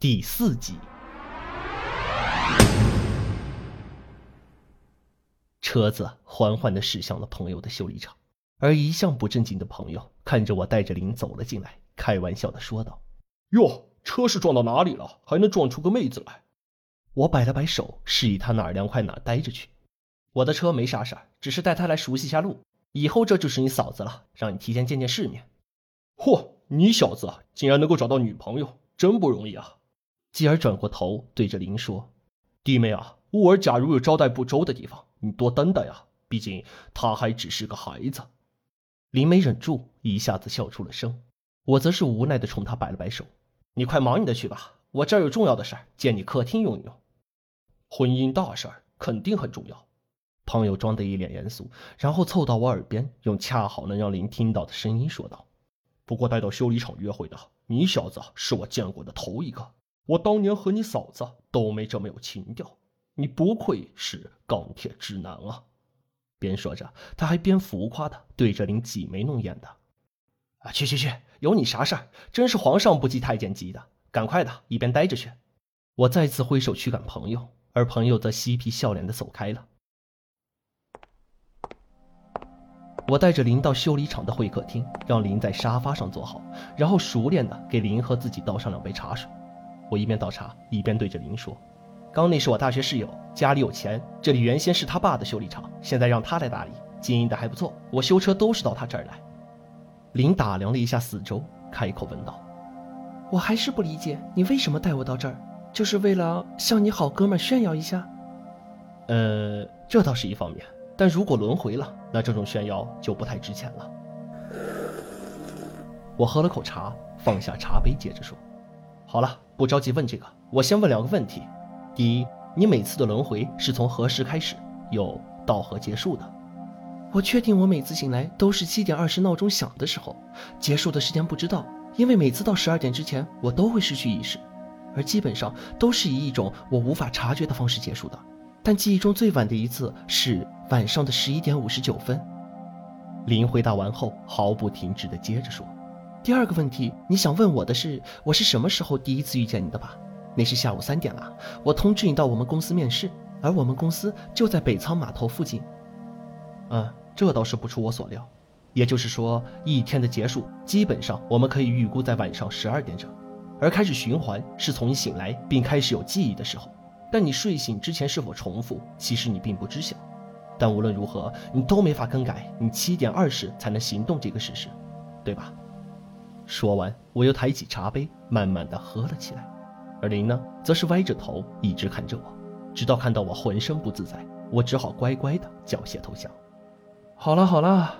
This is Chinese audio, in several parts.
第四集。车子缓缓的驶向了朋友的修理厂，而一向不正经的朋友看着我带着林走了进来，开玩笑的说道：“哟，车是撞到哪里了？还能撞出个妹子来？”我摆了摆手，示意他哪儿凉快哪儿待着去。我的车没啥事儿，只是带他来熟悉一下路。以后这就是你嫂子了，让你提前见见世面。嚯，你小子竟然能够找到女朋友，真不容易啊！继而转过头对着林说：“弟妹啊，乌儿假如有招待不周的地方。”你多担待呀，毕竟他还只是个孩子。林没忍住，一下子笑出了声。我则是无奈的冲他摆了摆手：“你快忙你的去吧，我这儿有重要的事儿，借你客厅用一用。”婚姻大事儿肯定很重要。朋友装得一脸严肃，然后凑到我耳边，用恰好能让林听到的声音说道：“不过带到修理厂约会的，你小子是我见过的头一个。我当年和你嫂子都没这么有情调。”你不愧是钢铁直男啊！边说着，他还边浮夸的对着林挤眉弄眼的。啊，去去去，有你啥事儿？真是皇上不急太监急的，赶快的，一边待着去。我再次挥手驱赶朋友，而朋友则嬉皮笑脸的走开了。我带着林到修理厂的会客厅，让林在沙发上坐好，然后熟练的给林和自己倒上两杯茶水。我一边倒茶，一边对着林说。刚那是我大学室友，家里有钱。这里原先是他爸的修理厂，现在让他来打理，经营的还不错。我修车都是到他这儿来。林打量了一下四周，开口问道：“我还是不理解，你为什么带我到这儿？就是为了向你好哥们炫耀一下？”呃，这倒是一方面，但如果轮回了，那这种炫耀就不太值钱了。我喝了口茶，放下茶杯，接着说：“好了，不着急问这个，我先问两个问题。”第一，你每次的轮回是从何时开始，又到何结束的？我确定我每次醒来都是七点二十闹钟响的时候，结束的时间不知道，因为每次到十二点之前我都会失去意识，而基本上都是以一种我无法察觉的方式结束的。但记忆中最晚的一次是晚上的十一点五十九分。林回答完后，毫不停止的接着说：“第二个问题，你想问我的是，我是什么时候第一次遇见你的吧？”那是下午三点了，我通知你到我们公司面试，而我们公司就在北仓码头附近。嗯，这倒是不出我所料。也就是说，一天的结束基本上我们可以预估在晚上十二点整，而开始循环是从你醒来并开始有记忆的时候。但你睡醒之前是否重复，其实你并不知晓。但无论如何，你都没法更改你七点二十才能行动这个事实，对吧？说完，我又抬起茶杯，慢慢的喝了起来。而林呢，则是歪着头一直看着我，直到看到我浑身不自在，我只好乖乖的缴械投降。好了好了，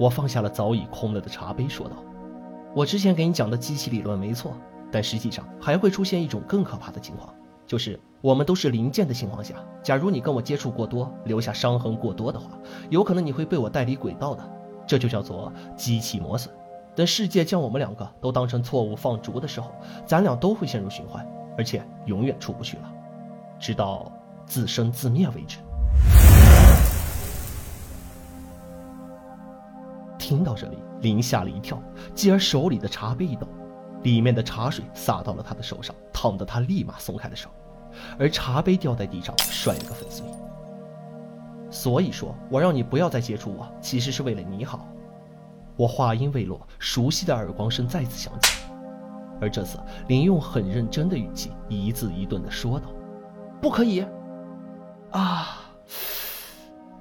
我放下了早已空了的茶杯，说道：“我之前给你讲的机器理论没错，但实际上还会出现一种更可怕的情况，就是我们都是零件的情况下，假如你跟我接触过多，留下伤痕过多的话，有可能你会被我带离轨道的，这就叫做机器磨损。”等世界将我们两个都当成错误放逐的时候，咱俩都会陷入循环，而且永远出不去了，直到自生自灭为止。听到这里，林吓了一跳，继而手里的茶杯一抖，里面的茶水洒到了他的手上，烫得他立马松开了手，而茶杯掉在地上，摔了个粉碎。所以说，我让你不要再接触我，其实是为了你好。我话音未落，熟悉的耳光声再次响起，而这次林用很认真的语气，一字一顿的说道：“不可以，啊，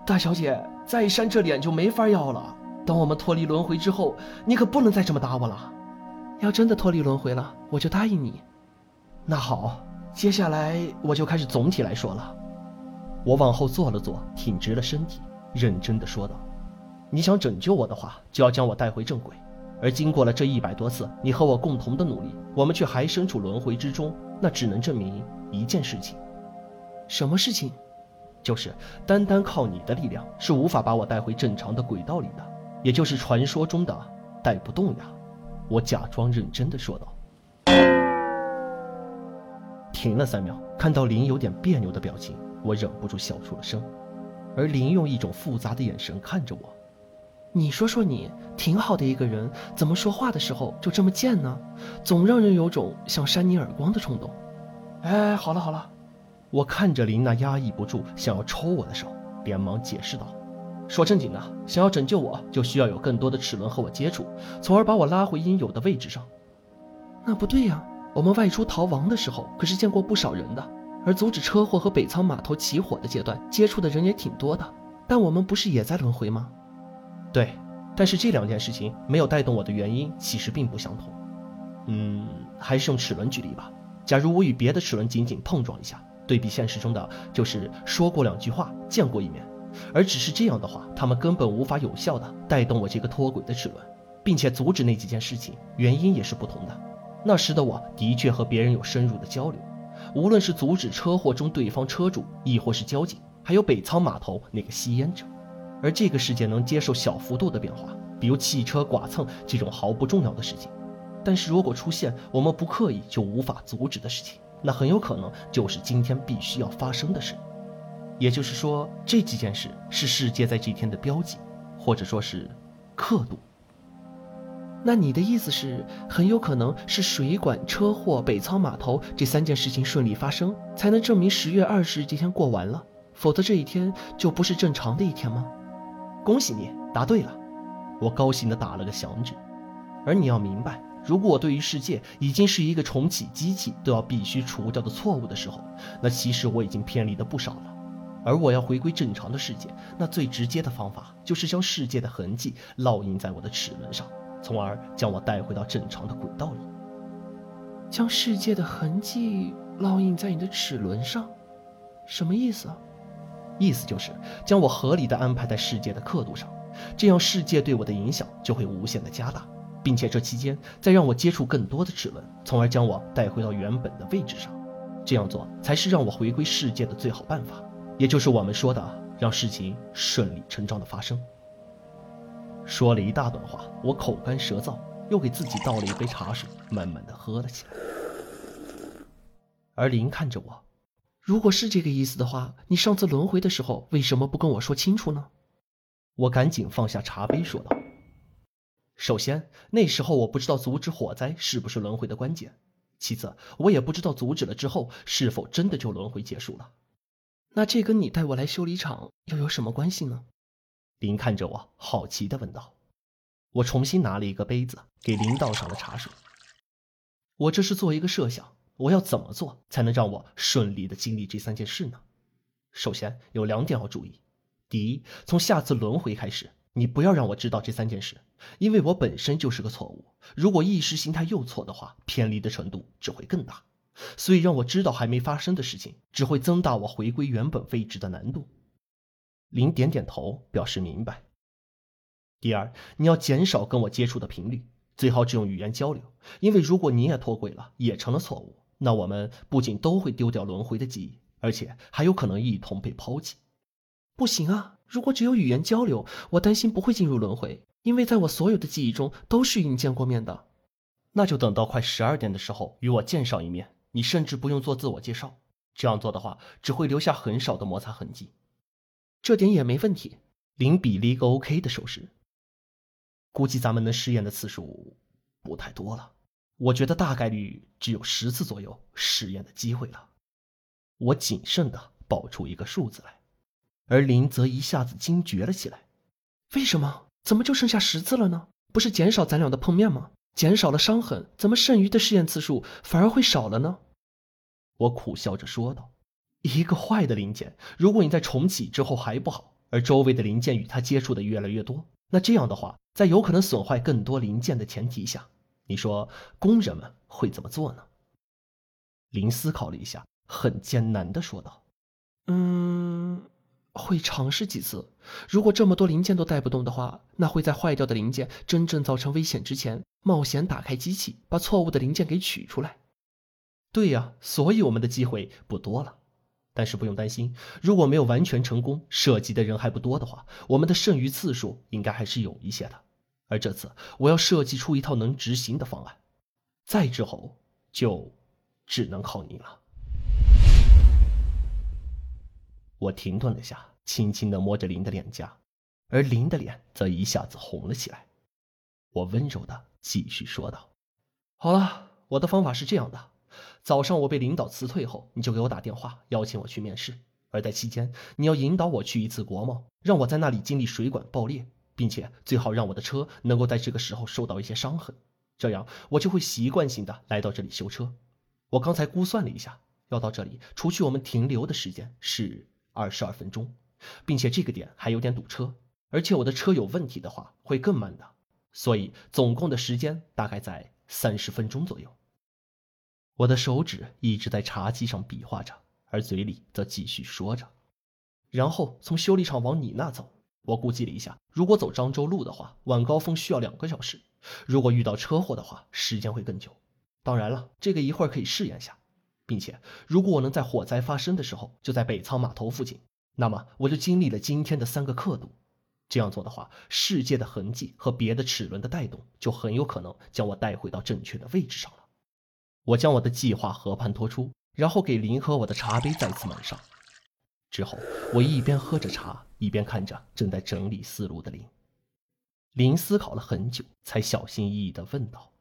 大小姐，再扇这脸就没法要了。等我们脱离轮回之后，你可不能再这么打我了。要真的脱离轮回了，我就答应你。那好，接下来我就开始总体来说了。”我往后坐了坐，挺直了身体，认真的说道。你想拯救我的话，就要将我带回正轨。而经过了这一百多次你和我共同的努力，我们却还身处轮回之中，那只能证明一件事情。什么事情？就是单单靠你的力量是无法把我带回正常的轨道里的，也就是传说中的带不动呀。我假装认真的说道。停了三秒，看到林有点别扭的表情，我忍不住笑出了声。而林用一种复杂的眼神看着我。你说说你，挺好的一个人，怎么说话的时候就这么贱呢？总让人有种想扇你耳光的冲动。哎，好了好了，我看着林娜压抑不住想要抽我的手，连忙解释道：“说正经的，想要拯救我，就需要有更多的齿轮和我接触，从而把我拉回应有的位置上。”那不对呀，我们外出逃亡的时候可是见过不少人的，而阻止车祸和北仓码头起火的阶段接触的人也挺多的，但我们不是也在轮回吗？对，但是这两件事情没有带动我的原因其实并不相同。嗯，还是用齿轮举例吧。假如我与别的齿轮仅仅碰撞一下，对比现实中的就是说过两句话，见过一面，而只是这样的话，他们根本无法有效的带动我这个脱轨的齿轮，并且阻止那几件事情，原因也是不同的。那时的我的确和别人有深入的交流，无论是阻止车祸中对方车主，亦或是交警，还有北仓码头那个吸烟者。而这个世界能接受小幅度的变化，比如汽车剐蹭这种毫不重要的事情，但是如果出现我们不刻意就无法阻止的事情，那很有可能就是今天必须要发生的事。也就是说，这几件事是世界在这天的标记，或者说是刻度。那你的意思是，很有可能是水管、车祸、北仓码头这三件事情顺利发生，才能证明十月二十日这天过完了，否则这一天就不是正常的一天吗？恭喜你答对了，我高兴地打了个响指。而你要明白，如果我对于世界已经是一个重启机器都要必须除掉的错误的时候，那其实我已经偏离的不少了。而我要回归正常的世界，那最直接的方法就是将世界的痕迹烙印在我的齿轮上，从而将我带回到正常的轨道里。将世界的痕迹烙印在你的齿轮上，什么意思啊？意思就是将我合理的安排在世界的刻度上，这样世界对我的影响就会无限的加大，并且这期间再让我接触更多的齿轮，从而将我带回到原本的位置上。这样做才是让我回归世界的最好办法，也就是我们说的让事情顺理成章的发生。说了一大段话，我口干舌燥，又给自己倒了一杯茶水，慢慢的喝了起来。而林看着我。如果是这个意思的话，你上次轮回的时候为什么不跟我说清楚呢？我赶紧放下茶杯说道：“首先，那时候我不知道阻止火灾是不是轮回的关键；其次，我也不知道阻止了之后是否真的就轮回结束了。那这跟你带我来修理厂又有什么关系呢？”林看着我，好奇的问道。我重新拿了一个杯子给林倒上了茶水。我这是做一个设想。我要怎么做才能让我顺利的经历这三件事呢？首先有两点要注意：第一，从下次轮回开始，你不要让我知道这三件事，因为我本身就是个错误。如果意识形态又错的话，偏离的程度只会更大。所以让我知道还没发生的事情，只会增大我回归原本位置的难度。林点点头，表示明白。第二，你要减少跟我接触的频率，最好只用语言交流，因为如果你也脱轨了，也成了错误。那我们不仅都会丢掉轮回的记忆，而且还有可能一同被抛弃。不行啊！如果只有语言交流，我担心不会进入轮回，因为在我所有的记忆中都是与你见过面的。那就等到快十二点的时候与我见上一面。你甚至不用做自我介绍，这样做的话只会留下很少的摩擦痕迹。这点也没问题。林比了一个 OK 的手势。估计咱们能试验的次数不太多了。我觉得大概率只有十次左右试验的机会了。我谨慎的报出一个数字来，而林则一下子惊觉了起来：“为什么？怎么就剩下十次了呢？不是减少咱俩的碰面吗？减少了伤痕，怎么剩余的试验次数反而会少了呢？”我苦笑着说道：“一个坏的零件，如果你在重启之后还不好，而周围的零件与它接触的越来越多，那这样的话，在有可能损坏更多零件的前提下。”你说工人们会怎么做呢？林思考了一下，很艰难的说道：“嗯，会尝试几次。如果这么多零件都带不动的话，那会在坏掉的零件真正造成危险之前，冒险打开机器，把错误的零件给取出来。对呀，所以我们的机会不多了。但是不用担心，如果没有完全成功，涉及的人还不多的话，我们的剩余次数应该还是有一些的。”而这次，我要设计出一套能执行的方案，再之后就只能靠你了。我停顿了下，轻轻的摸着林的脸颊，而林的脸则一下子红了起来。我温柔的继续说道：“好了，我的方法是这样的：早上我被领导辞退后，你就给我打电话邀请我去面试；而在期间，你要引导我去一次国贸，让我在那里经历水管爆裂，并且最好让我的车能够在这个时候受到一些伤痕，这样我就会习惯性的来到这里修车。我刚才估算了一下，要到这里，除去我们停留的时间是二十二分钟，并且这个点还有点堵车。”而且我的车有问题的话，会更慢的，所以总共的时间大概在三十分钟左右。我的手指一直在茶几上比划着，而嘴里则继续说着。然后从修理厂往你那走，我估计了一下，如果走漳州路的话，晚高峰需要两个小时；如果遇到车祸的话，时间会更久。当然了，这个一会儿可以试验下，并且如果我能在火灾发生的时候就在北仓码头附近，那么我就经历了今天的三个刻度。这样做的话，世界的痕迹和别的齿轮的带动就很有可能将我带回到正确的位置上了。我将我的计划和盘托出，然后给林和我的茶杯再次满上。之后，我一边喝着茶，一边看着正在整理思路的林。林思考了很久，才小心翼翼地问道：“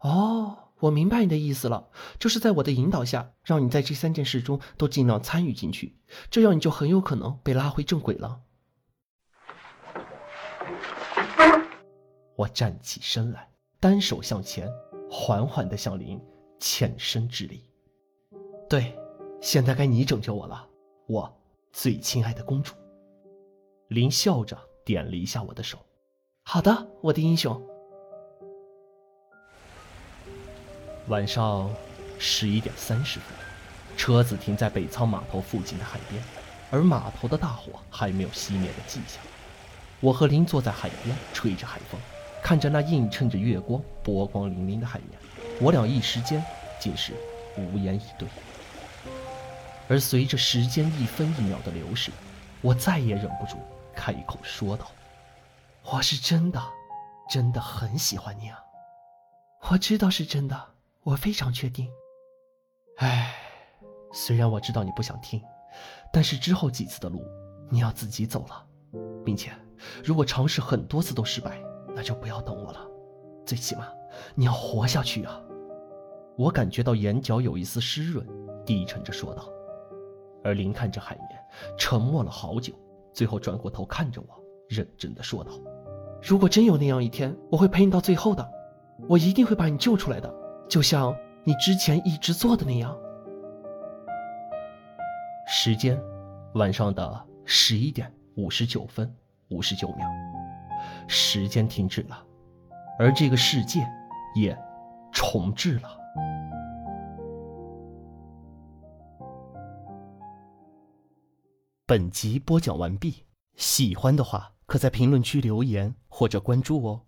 哦，我明白你的意思了，就是在我的引导下，让你在这三件事中都尽量参与进去，这样你就很有可能被拉回正轨了。”我站起身来，单手向前，缓缓地向林欠身致礼。对，现在该你拯救我了，我最亲爱的公主。林笑着点了一下我的手。好的，我的英雄。晚上十一点三十分，车子停在北仓码头附近的海边，而码头的大火还没有熄灭的迹象。我和林坐在海边，吹着海风。看着那映衬着月光、波光粼粼的海面，我俩一时间竟是无言以对。而随着时间一分一秒的流逝，我再也忍不住开口说道：“我是真的，真的很喜欢你啊！我知道是真的，我非常确定。唉，虽然我知道你不想听，但是之后几次的路你要自己走了，并且如果尝试很多次都失败。”那就不要等我了，最起码你要活下去啊！我感觉到眼角有一丝湿润，低沉着说道。而林看着海面，沉默了好久，最后转过头看着我，认真的说道：“如果真有那样一天，我会陪你到最后的，我一定会把你救出来的，就像你之前一直做的那样。”时间，晚上的十一点五十九分五十九秒。时间停止了，而这个世界也重置了。本集播讲完毕，喜欢的话可在评论区留言或者关注哦。